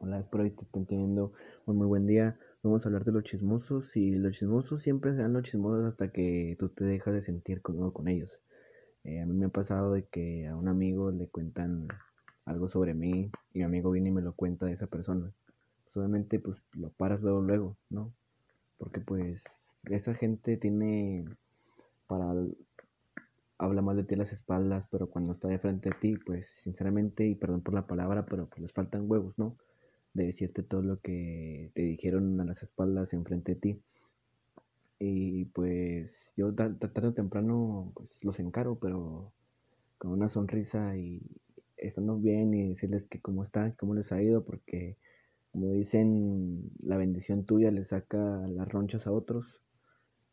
Hola, espero que te estén teniendo un muy buen día. Vamos a hablar de los chismosos y los chismosos siempre serán los chismosos hasta que tú te dejas de sentir cómodo con ellos. Eh, a mí me ha pasado de que a un amigo le cuentan algo sobre mí y mi amigo viene y me lo cuenta de esa persona. Pues obviamente pues lo paras luego luego, ¿no? Porque pues esa gente tiene para habla mal de ti a las espaldas, pero cuando está de frente a ti, pues sinceramente, y perdón por la palabra, pero pues les faltan huevos, ¿no? De decirte todo lo que te dijeron a las espaldas enfrente de ti. Y pues yo tarde o temprano pues los encaro, pero con una sonrisa y estando bien y decirles que cómo están, cómo les ha ido, porque como dicen, la bendición tuya le saca las ronchas a otros.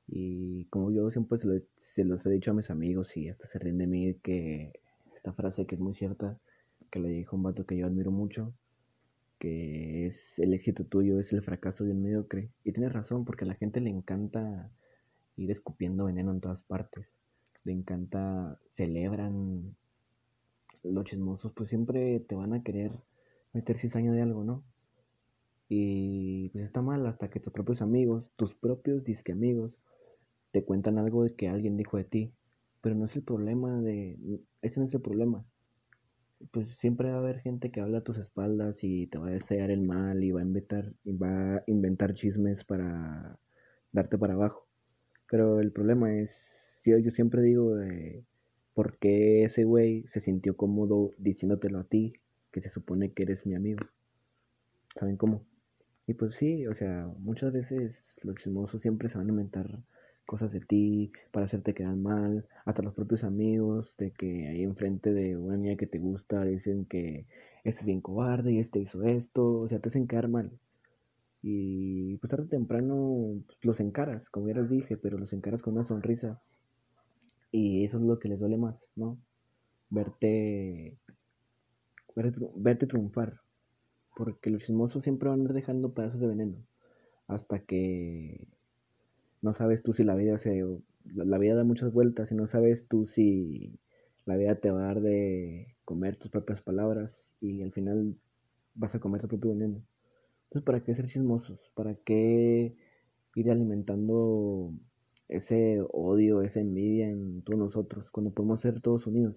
Y como yo siempre se, se los he dicho a mis amigos y hasta se ríen de mí, que esta frase que es muy cierta, que le dijo un vato que yo admiro mucho, que es el éxito tuyo, es el fracaso de un mediocre. Y tienes razón, porque a la gente le encanta ir escupiendo veneno en todas partes. Le encanta, celebran los chismosos, pues siempre te van a querer meter cizaña de algo, ¿no? Y pues está mal hasta que tus propios amigos, tus propios disque amigos, te cuentan algo de que alguien dijo de ti. Pero no es el problema de... Ese no es el problema pues siempre va a haber gente que habla a tus espaldas y te va a desear el mal y va a inventar, y va a inventar chismes para darte para abajo. Pero el problema es, yo, yo siempre digo, ¿por qué ese güey se sintió cómodo diciéndotelo a ti, que se supone que eres mi amigo? ¿Saben cómo? Y pues sí, o sea, muchas veces los chismosos siempre se van a inventar cosas de ti para hacerte quedar mal, hasta los propios amigos, de que ahí enfrente de una niña que te gusta dicen que este es bien cobarde y este hizo esto, o sea, te hacen quedar mal. Y pues tarde o temprano pues, los encaras, como ya les dije, pero los encaras con una sonrisa. Y eso es lo que les duele más, ¿no? Verte, verte, verte triunfar. Porque los chismosos siempre van a ir dejando pedazos de veneno. Hasta que no sabes tú si la vida se la vida da muchas vueltas y no sabes tú si la vida te va a dar de comer tus propias palabras y al final vas a comer tu propio veneno. Entonces, ¿para qué ser chismosos? ¿Para qué ir alimentando ese odio, esa envidia en todos nosotros cuando podemos ser todos unidos?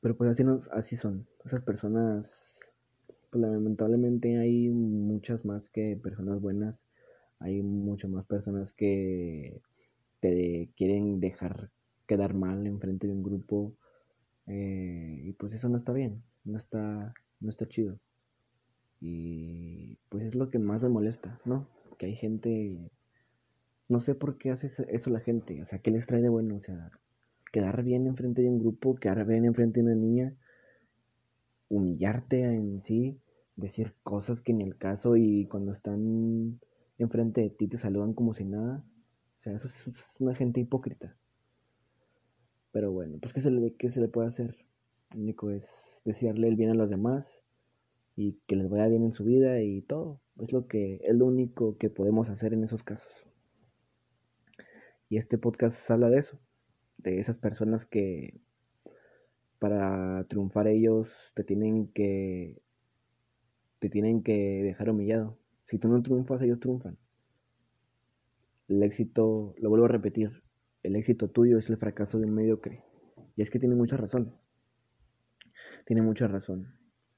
Pero pues así, nos, así son. Esas personas, pues lamentablemente hay muchas más que personas buenas hay mucho más personas que te quieren dejar quedar mal enfrente de un grupo eh, y pues eso no está bien, no está, no está chido. Y pues es lo que más me molesta, ¿no? Que hay gente, no sé por qué hace eso la gente, o sea, ¿qué les trae de bueno? O sea, quedar bien enfrente de un grupo, quedar bien enfrente de una niña, humillarte en sí, decir cosas que ni el caso y cuando están enfrente de ti te saludan como si nada. O sea, eso es una gente hipócrita. Pero bueno, pues ¿qué se le, qué se le puede hacer? Lo único es desearle el bien a los demás y que les vaya bien en su vida y todo. Es lo que es lo único que podemos hacer en esos casos. Y este podcast habla de eso, de esas personas que para triunfar ellos te tienen que te tienen que dejar humillado. Si tú no triunfas, ellos triunfan. El éxito, lo vuelvo a repetir, el éxito tuyo es el fracaso de un mediocre. Y es que tiene mucha razón. Tiene mucha razón.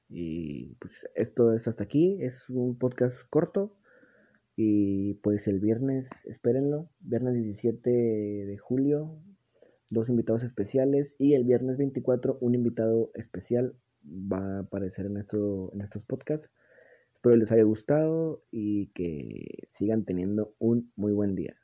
Y pues esto es hasta aquí. Es un podcast corto. Y pues el viernes, espérenlo, viernes 17 de julio, dos invitados especiales. Y el viernes 24, un invitado especial va a aparecer en, nuestro, en estos podcasts. Espero les haya gustado y que sigan teniendo un muy buen día.